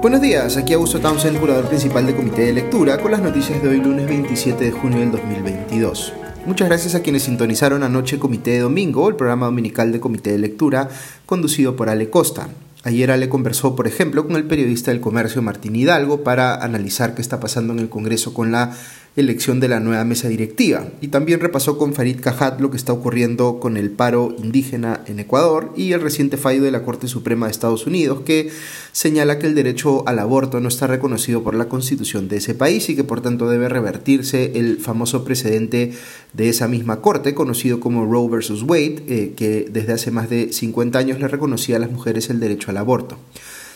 Buenos días, aquí Augusto Townsend, curador principal del Comité de Lectura, con las noticias de hoy lunes 27 de junio del 2022. Muchas gracias a quienes sintonizaron anoche Comité de Domingo, el programa dominical de Comité de Lectura, conducido por Ale Costa. Ayer Ale conversó, por ejemplo, con el periodista del comercio Martín Hidalgo para analizar qué está pasando en el Congreso con la elección de la nueva mesa directiva y también repasó con Farid Cajat lo que está ocurriendo con el paro indígena en Ecuador y el reciente fallo de la Corte Suprema de Estados Unidos que señala que el derecho al aborto no está reconocido por la constitución de ese país y que por tanto debe revertirse el famoso precedente de esa misma Corte conocido como Roe vs. Wade eh, que desde hace más de 50 años le reconocía a las mujeres el derecho al aborto.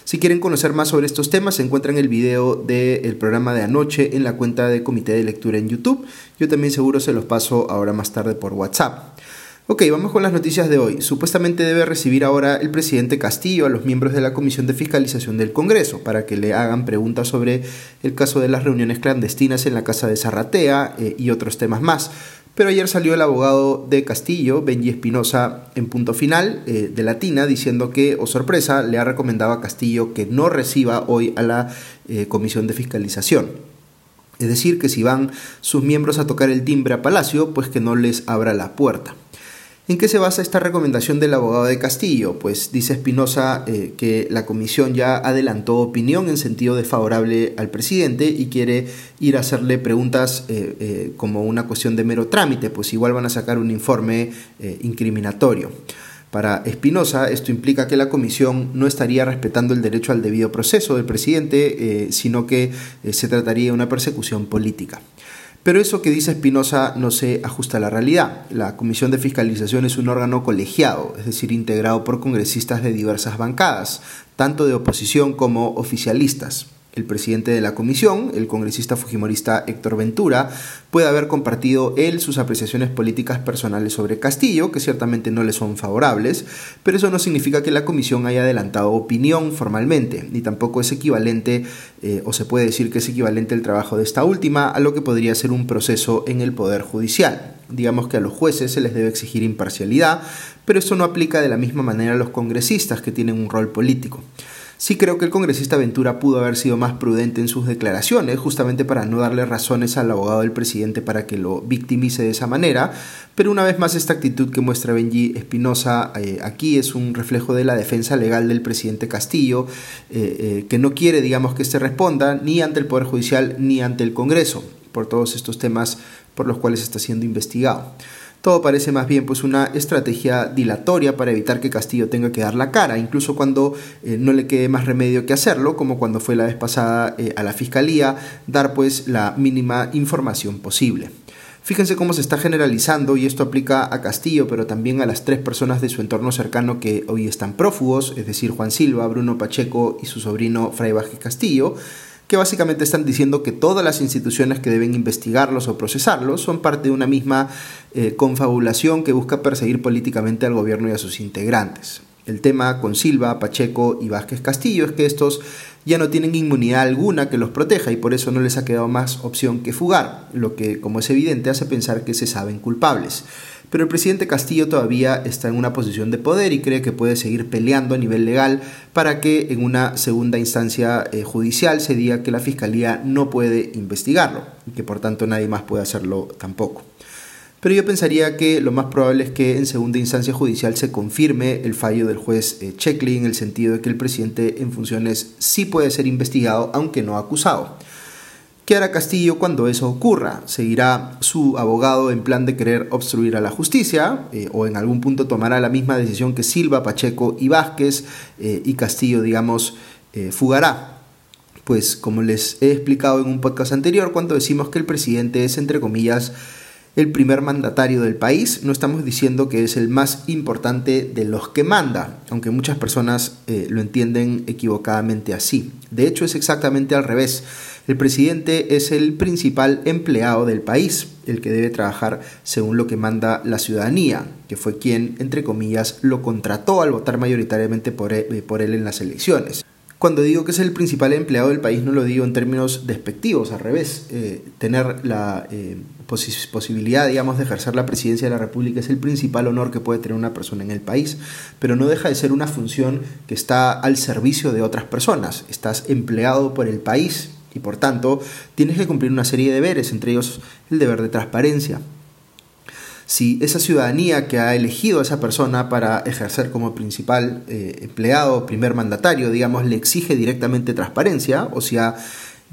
Si quieren conocer más sobre estos temas, se encuentran el video del programa de anoche en la cuenta de Comité de Lectura en YouTube. Yo también seguro se los paso ahora más tarde por WhatsApp. Ok, vamos con las noticias de hoy. Supuestamente debe recibir ahora el presidente Castillo a los miembros de la Comisión de Fiscalización del Congreso para que le hagan preguntas sobre el caso de las reuniones clandestinas en la casa de Zarratea eh, y otros temas más. Pero ayer salió el abogado de Castillo, Benji Espinosa, en punto final eh, de Latina, diciendo que, o oh sorpresa, le ha recomendado a Castillo que no reciba hoy a la eh, comisión de fiscalización. Es decir, que si van sus miembros a tocar el timbre a Palacio, pues que no les abra la puerta. ¿En qué se basa esta recomendación del abogado de Castillo? Pues dice Espinosa eh, que la comisión ya adelantó opinión en sentido desfavorable al presidente y quiere ir a hacerle preguntas eh, eh, como una cuestión de mero trámite, pues igual van a sacar un informe incriminatorio. Para Espinosa, esto implica que la comisión no estaría respetando el derecho al debido proceso del presidente, sino que se trataría de una persecución política. Pero eso que dice Espinosa no se ajusta a la realidad. La Comisión de Fiscalización es un órgano colegiado, es decir, integrado por congresistas de diversas bancadas, tanto de oposición como oficialistas el presidente de la comisión, el congresista fujimorista Héctor Ventura, puede haber compartido él sus apreciaciones políticas personales sobre Castillo, que ciertamente no le son favorables, pero eso no significa que la comisión haya adelantado opinión formalmente, ni tampoco es equivalente, eh, o se puede decir que es equivalente el trabajo de esta última a lo que podría ser un proceso en el Poder Judicial. Digamos que a los jueces se les debe exigir imparcialidad, pero eso no aplica de la misma manera a los congresistas que tienen un rol político. Sí creo que el congresista Ventura pudo haber sido más prudente en sus declaraciones, justamente para no darle razones al abogado del presidente para que lo victimice de esa manera, pero una vez más esta actitud que muestra Benji Espinosa eh, aquí es un reflejo de la defensa legal del presidente Castillo, eh, eh, que no quiere, digamos, que éste responda ni ante el Poder Judicial ni ante el Congreso por todos estos temas por los cuales está siendo investigado. Todo parece más bien pues una estrategia dilatoria para evitar que Castillo tenga que dar la cara, incluso cuando eh, no le quede más remedio que hacerlo, como cuando fue la vez pasada eh, a la fiscalía, dar pues la mínima información posible. Fíjense cómo se está generalizando y esto aplica a Castillo, pero también a las tres personas de su entorno cercano que hoy están prófugos, es decir, Juan Silva, Bruno Pacheco y su sobrino Fray Vázquez Castillo, que básicamente están diciendo que todas las instituciones que deben investigarlos o procesarlos son parte de una misma eh, confabulación que busca perseguir políticamente al gobierno y a sus integrantes. El tema con Silva, Pacheco y Vázquez Castillo es que estos ya no tienen inmunidad alguna que los proteja y por eso no les ha quedado más opción que fugar, lo que, como es evidente, hace pensar que se saben culpables pero el presidente Castillo todavía está en una posición de poder y cree que puede seguir peleando a nivel legal para que en una segunda instancia eh, judicial se diga que la fiscalía no puede investigarlo y que por tanto nadie más puede hacerlo tampoco. Pero yo pensaría que lo más probable es que en segunda instancia judicial se confirme el fallo del juez eh, Checkley en el sentido de que el presidente en funciones sí puede ser investigado aunque no acusado. ¿Qué hará Castillo cuando eso ocurra? ¿Seguirá su abogado en plan de querer obstruir a la justicia? Eh, ¿O en algún punto tomará la misma decisión que Silva, Pacheco y Vázquez eh, y Castillo, digamos, eh, fugará? Pues como les he explicado en un podcast anterior, cuando decimos que el presidente es, entre comillas, el primer mandatario del país, no estamos diciendo que es el más importante de los que manda, aunque muchas personas lo entienden equivocadamente así. De hecho, es exactamente al revés. El presidente es el principal empleado del país, el que debe trabajar según lo que manda la ciudadanía, que fue quien, entre comillas, lo contrató al votar mayoritariamente por él, en las elecciones. Cuando digo que es el principal empleado del país no lo digo en términos despectivos, al revés. Eh, tener la eh, posibilidad, digamos, de ejercer la presidencia de la República es el principal honor que puede tener una persona en el país, pero no deja de ser una función que está al servicio de otras personas. Estás empleado por el país y por tanto tienes que cumplir una serie de deberes, entre ellos el deber de transparencia. Si esa ciudadanía que ha elegido a esa persona para ejercer como principal eh, empleado, primer mandatario, digamos, le exige directamente transparencia o si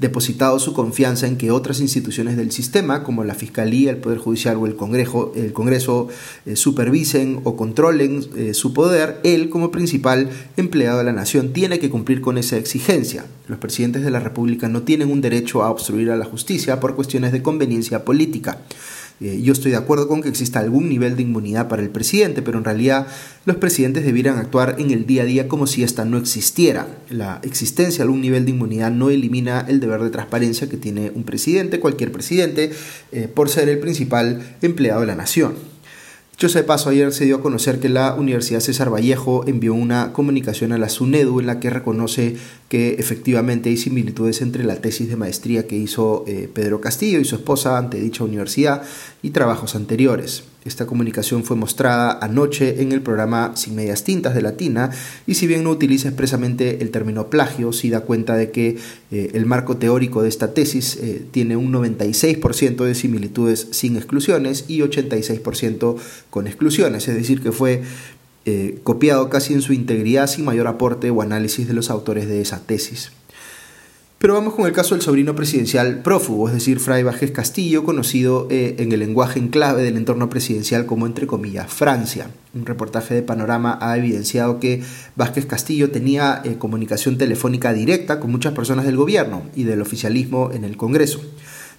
depositado su confianza en que otras instituciones del sistema, como la Fiscalía, el Poder Judicial o el Congreso, el Congreso eh, supervisen o controlen eh, su poder, él como principal empleado de la nación tiene que cumplir con esa exigencia. Los presidentes de la República no tienen un derecho a obstruir a la justicia por cuestiones de conveniencia política. Eh, yo estoy de acuerdo con que exista algún nivel de inmunidad para el presidente, pero en realidad los presidentes debieran actuar en el día a día como si esta no existiera. La existencia de algún nivel de inmunidad no elimina el deber de transparencia que tiene un presidente, cualquier presidente, eh, por ser el principal empleado de la nación. Dicho de paso, ayer se dio a conocer que la Universidad César Vallejo envió una comunicación a la SUNEDU en la que reconoce que efectivamente hay similitudes entre la tesis de maestría que hizo eh, Pedro Castillo y su esposa ante dicha universidad y trabajos anteriores. Esta comunicación fue mostrada anoche en el programa Sin Medias Tintas de Latina y si bien no utiliza expresamente el término plagio, sí da cuenta de que eh, el marco teórico de esta tesis eh, tiene un 96% de similitudes sin exclusiones y 86% con exclusiones, es decir, que fue eh, copiado casi en su integridad sin mayor aporte o análisis de los autores de esa tesis. Pero vamos con el caso del sobrino presidencial prófugo, es decir, Fray Vázquez Castillo, conocido eh, en el lenguaje en clave del entorno presidencial como entre comillas Francia. Un reportaje de Panorama ha evidenciado que Vázquez Castillo tenía eh, comunicación telefónica directa con muchas personas del gobierno y del oficialismo en el Congreso.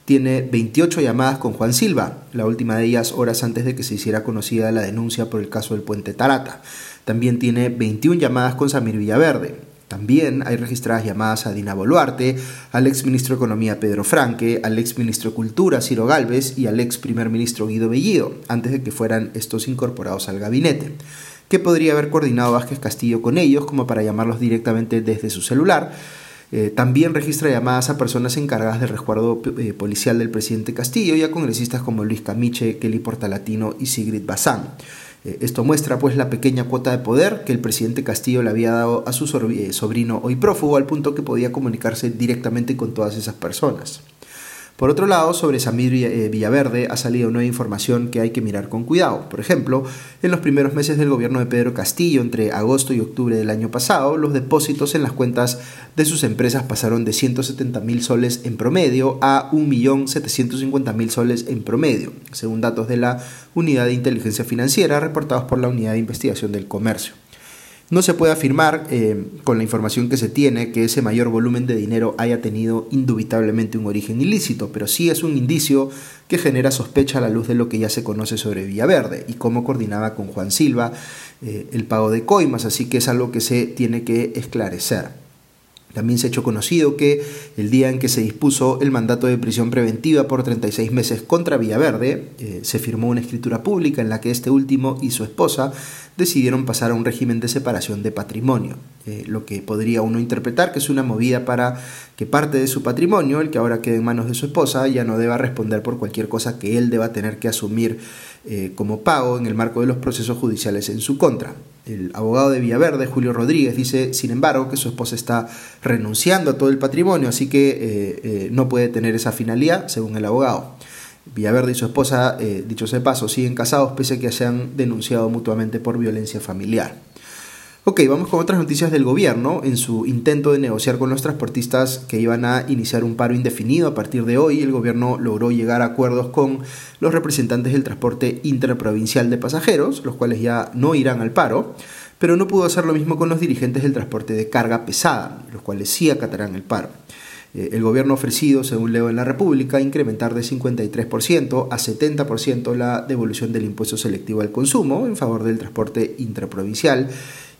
Tiene 28 llamadas con Juan Silva, la última de ellas horas antes de que se hiciera conocida la denuncia por el caso del puente Tarata. También tiene 21 llamadas con Samir Villaverde, también hay registradas llamadas a Dina Boluarte, al ex ministro de Economía Pedro Franque, al ex ministro de Cultura Ciro Galvez y al ex primer ministro Guido Bellido, antes de que fueran estos incorporados al gabinete. ¿Qué podría haber coordinado Vázquez Castillo con ellos como para llamarlos directamente desde su celular? Eh, también registra llamadas a personas encargadas del resguardo eh, policial del presidente Castillo y a congresistas como Luis Camiche, Kelly Portalatino y Sigrid Bazán. Eh, esto muestra pues la pequeña cuota de poder que el presidente Castillo le había dado a su eh, sobrino hoy prófugo al punto que podía comunicarse directamente con todas esas personas. Por otro lado, sobre Samir eh, Villaverde ha salido nueva información que hay que mirar con cuidado. Por ejemplo, en los primeros meses del gobierno de Pedro Castillo, entre agosto y octubre del año pasado, los depósitos en las cuentas de sus empresas pasaron de 170 mil soles en promedio a 1.750.000 soles en promedio, según datos de la Unidad de Inteligencia Financiera reportados por la Unidad de Investigación del Comercio. No se puede afirmar eh, con la información que se tiene que ese mayor volumen de dinero haya tenido indubitablemente un origen ilícito, pero sí es un indicio que genera sospecha a la luz de lo que ya se conoce sobre Villaverde y cómo coordinaba con Juan Silva eh, el pago de coimas, así que es algo que se tiene que esclarecer. También se ha hecho conocido que el día en que se dispuso el mandato de prisión preventiva por 36 meses contra Villaverde, eh, se firmó una escritura pública en la que este último y su esposa decidieron pasar a un régimen de separación de patrimonio, eh, lo que podría uno interpretar que es una movida para que parte de su patrimonio, el que ahora quede en manos de su esposa, ya no deba responder por cualquier cosa que él deba tener que asumir eh, como pago en el marco de los procesos judiciales en su contra. El abogado de Villaverde, Julio Rodríguez, dice, sin embargo, que su esposa está renunciando a todo el patrimonio, así que eh, no puede tener esa finalidad, según el abogado. Villaverde y su esposa, eh, dicho sea paso, siguen casados pese a que se han denunciado mutuamente por violencia familiar. Ok, vamos con otras noticias del gobierno. En su intento de negociar con los transportistas que iban a iniciar un paro indefinido a partir de hoy, el gobierno logró llegar a acuerdos con los representantes del transporte interprovincial de pasajeros, los cuales ya no irán al paro, pero no pudo hacer lo mismo con los dirigentes del transporte de carga pesada, los cuales sí acatarán el paro. Eh, el gobierno ha ofrecido, según leo en la República, incrementar de 53% a 70% la devolución del impuesto selectivo al consumo en favor del transporte intraprovincial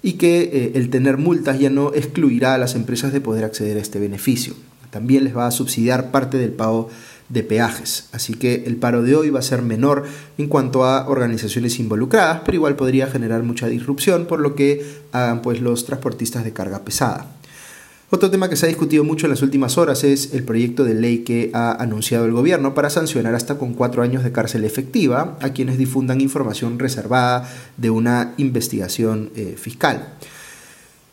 y que eh, el tener multas ya no excluirá a las empresas de poder acceder a este beneficio. También les va a subsidiar parte del pago de peajes. Así que el paro de hoy va a ser menor en cuanto a organizaciones involucradas, pero igual podría generar mucha disrupción por lo que hagan pues los transportistas de carga pesada. Otro tema que se ha discutido mucho en las últimas horas es el proyecto de ley que ha anunciado el gobierno para sancionar hasta con cuatro años de cárcel efectiva a quienes difundan información reservada de una investigación eh, fiscal.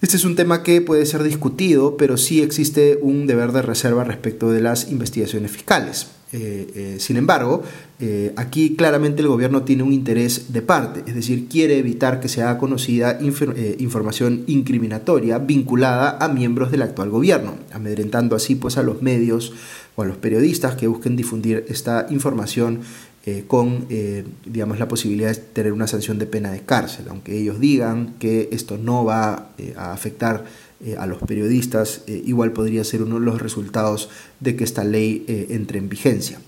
Este es un tema que puede ser discutido, pero sí existe un deber de reserva respecto de las investigaciones fiscales. Eh, eh, sin embargo, eh, aquí claramente el gobierno tiene un interés de parte, es decir, quiere evitar que se haga conocida información incriminatoria vinculada a miembros del actual gobierno, amedrentando así pues a los medios o a los periodistas que busquen difundir esta información con digamos la posibilidad de tener una sanción de pena de cárcel, aunque ellos digan que esto no va a afectar eh, a los periodistas, eh, igual podría ser uno de los resultados de que esta ley eh, entre en vigencia.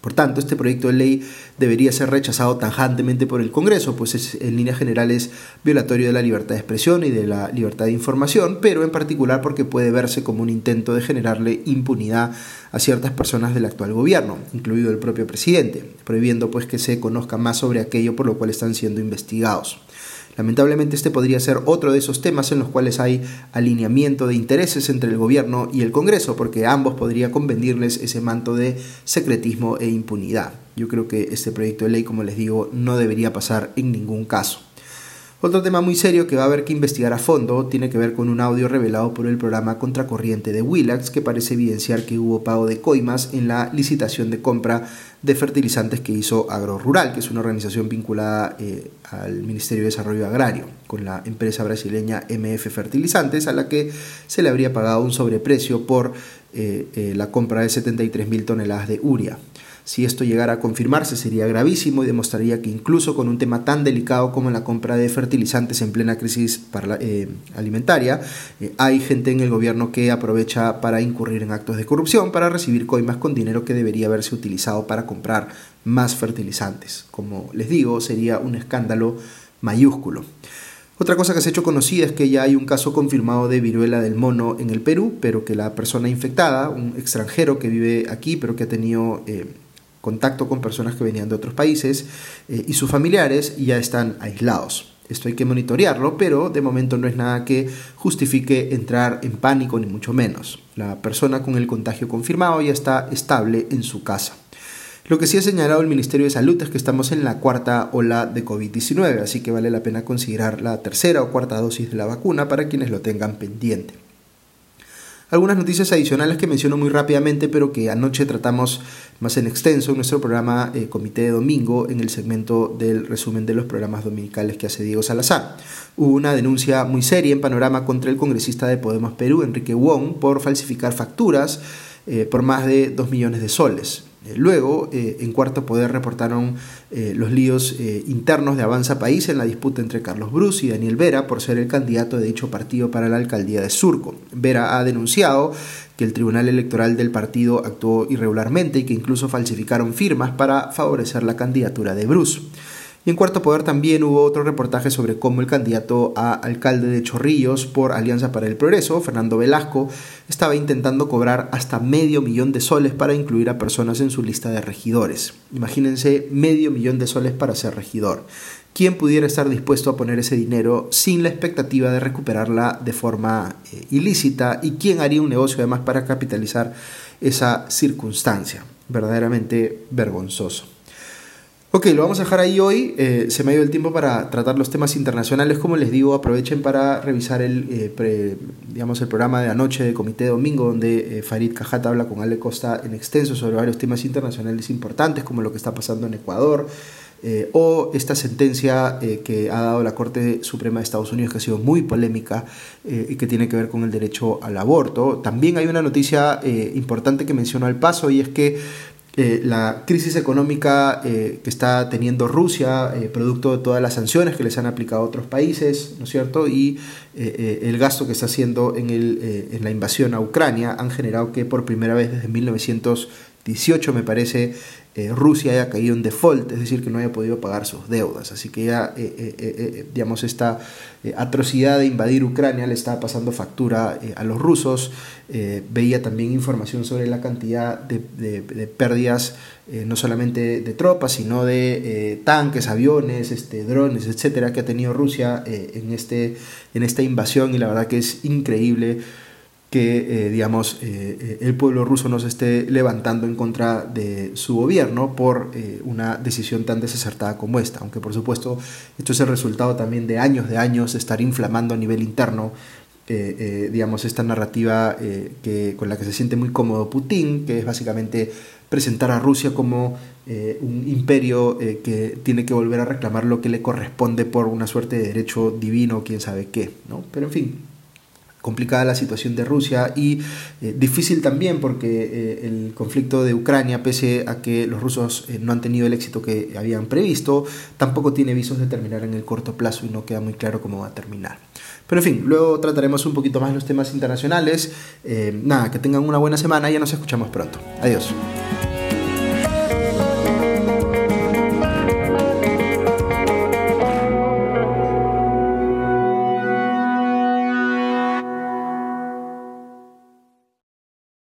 Por tanto, este proyecto de ley debería ser rechazado tajantemente por el Congreso, pues es, en líneas generales violatorio de la libertad de expresión y de la libertad de información, pero en particular porque puede verse como un intento de generarle impunidad a ciertas personas del actual gobierno, incluido el propio presidente, prohibiendo pues que se conozca más sobre aquello por lo cual están siendo investigados. Lamentablemente este podría ser otro de esos temas en los cuales hay alineamiento de intereses entre el gobierno y el Congreso, porque ambos podría convenirles ese manto de secretismo e impunidad. Yo creo que este proyecto de ley, como les digo, no debería pasar en ningún caso. Otro tema muy serio que va a haber que investigar a fondo tiene que ver con un audio revelado por el programa Contracorriente de Willax que parece evidenciar que hubo pago de coimas en la licitación de compra de fertilizantes que hizo AgroRural, que es una organización vinculada eh, al Ministerio de Desarrollo Agrario, con la empresa brasileña MF Fertilizantes, a la que se le habría pagado un sobreprecio por eh, eh, la compra de 73 mil toneladas de uria. Si esto llegara a confirmarse sería gravísimo y demostraría que incluso con un tema tan delicado como la compra de fertilizantes en plena crisis eh, alimentaria, eh, hay gente en el gobierno que aprovecha para incurrir en actos de corrupción, para recibir coimas con dinero que debería haberse utilizado para comprar más fertilizantes. Como les digo, sería un escándalo mayúsculo. Otra cosa que se ha hecho conocida es que ya hay un caso confirmado de viruela del mono en el Perú, pero que la persona infectada, un extranjero que vive aquí, pero que ha tenido eh, contacto con personas que venían de otros países eh, y sus familiares ya están aislados. Esto hay que monitorearlo, pero de momento no es nada que justifique entrar en pánico ni mucho menos. La persona con el contagio confirmado ya está estable en su casa. Lo que sí ha señalado el Ministerio de Salud es que estamos en la cuarta ola de COVID-19, así que vale la pena considerar la tercera o cuarta dosis de la vacuna para quienes lo tengan pendiente. Algunas noticias adicionales que menciono muy rápidamente, pero que anoche tratamos más en extenso en nuestro programa eh, Comité de Domingo, en el segmento del resumen de los programas dominicales que hace Diego Salazar. Hubo una denuncia muy seria en Panorama contra el congresista de Podemos Perú, Enrique Wong, por falsificar facturas eh, por más de 2 millones de soles. Eh, luego, eh, en cuarto poder reportaron eh, los líos internos de Avanza País en la disputa entre Carlos Bruce y Daniel Vera por ser el candidato de dicho partido para la alcaldía de Surco. Vera ha denunciado que el Tribunal Electoral del partido actuó irregularmente y que incluso falsificaron firmas para favorecer la candidatura de Bruce. Y en Cuarto Poder también hubo otro reportaje sobre cómo el candidato a alcalde de Chorrillos por Alianza para el Progreso, Fernando Velasco, estaba intentando cobrar hasta medio millón de soles para incluir a personas en su lista de regidores. Imagínense medio millón de soles para ser regidor. ¿Quién pudiera estar dispuesto a poner ese dinero sin la expectativa de recuperarla de forma eh, ilícita? ¿Y quién haría un negocio además para capitalizar esa circunstancia? Verdaderamente vergonzoso. Ok, lo vamos a dejar ahí hoy. Eh, se me ha ido el tiempo para tratar los temas internacionales. Como les digo, aprovechen para revisar el, eh, digamos, el programa de anoche de Comité Domingo, donde eh, Farid Cajata habla con Ale Costa en extenso sobre varios temas internacionales importantes, como lo que está pasando en Ecuador, o esta sentencia que ha dado la Corte Suprema de Estados Unidos, que ha sido muy polémica y que tiene que ver con el derecho al aborto. También hay una noticia importante que menciono al paso, y es que eh, la crisis económica eh, que está teniendo Rusia, eh, producto de todas las sanciones que les han aplicado a otros países, ¿no es cierto? Y el gasto que está haciendo en, el, en la invasión a Ucrania han generado que por primera vez desde 1918, me parece, eh, Rusia haya caído en default, es decir, que no haya podido pagar sus deudas. Así que ya, eh, eh, digamos, esta atrocidad de invadir Ucrania le estaba pasando factura a los rusos. veía también información sobre la cantidad de, pérdidas, no solamente de tropas, sino de tanques, aviones, este, drones, etcétera, que ha tenido Rusia en, este, en esta invasión. Y la verdad que es increíble que, digamos, el pueblo ruso no se esté levantando en contra de su gobierno por una decisión tan desacertada como esta. Aunque, por supuesto, esto es el resultado también de años de años estar inflamando a nivel interno digamos, esta narrativa que, con la que se siente muy cómodo Putin, que es básicamente presentar a Rusia como eh, un imperio eh, que tiene que volver a reclamar lo que le corresponde por una suerte de derecho divino, quién sabe qué, ¿no? Pero en fin, complicada la situación de Rusia y eh, difícil también porque el conflicto de Ucrania, pese a que los rusos no han tenido el éxito que habían previsto, tampoco tiene visos de terminar en el corto plazo y no queda muy claro cómo va a terminar. Pero en fin, luego trataremos un poquito más los temas internacionales. nada, que tengan una buena semana y ya nos escuchamos pronto. Adiós.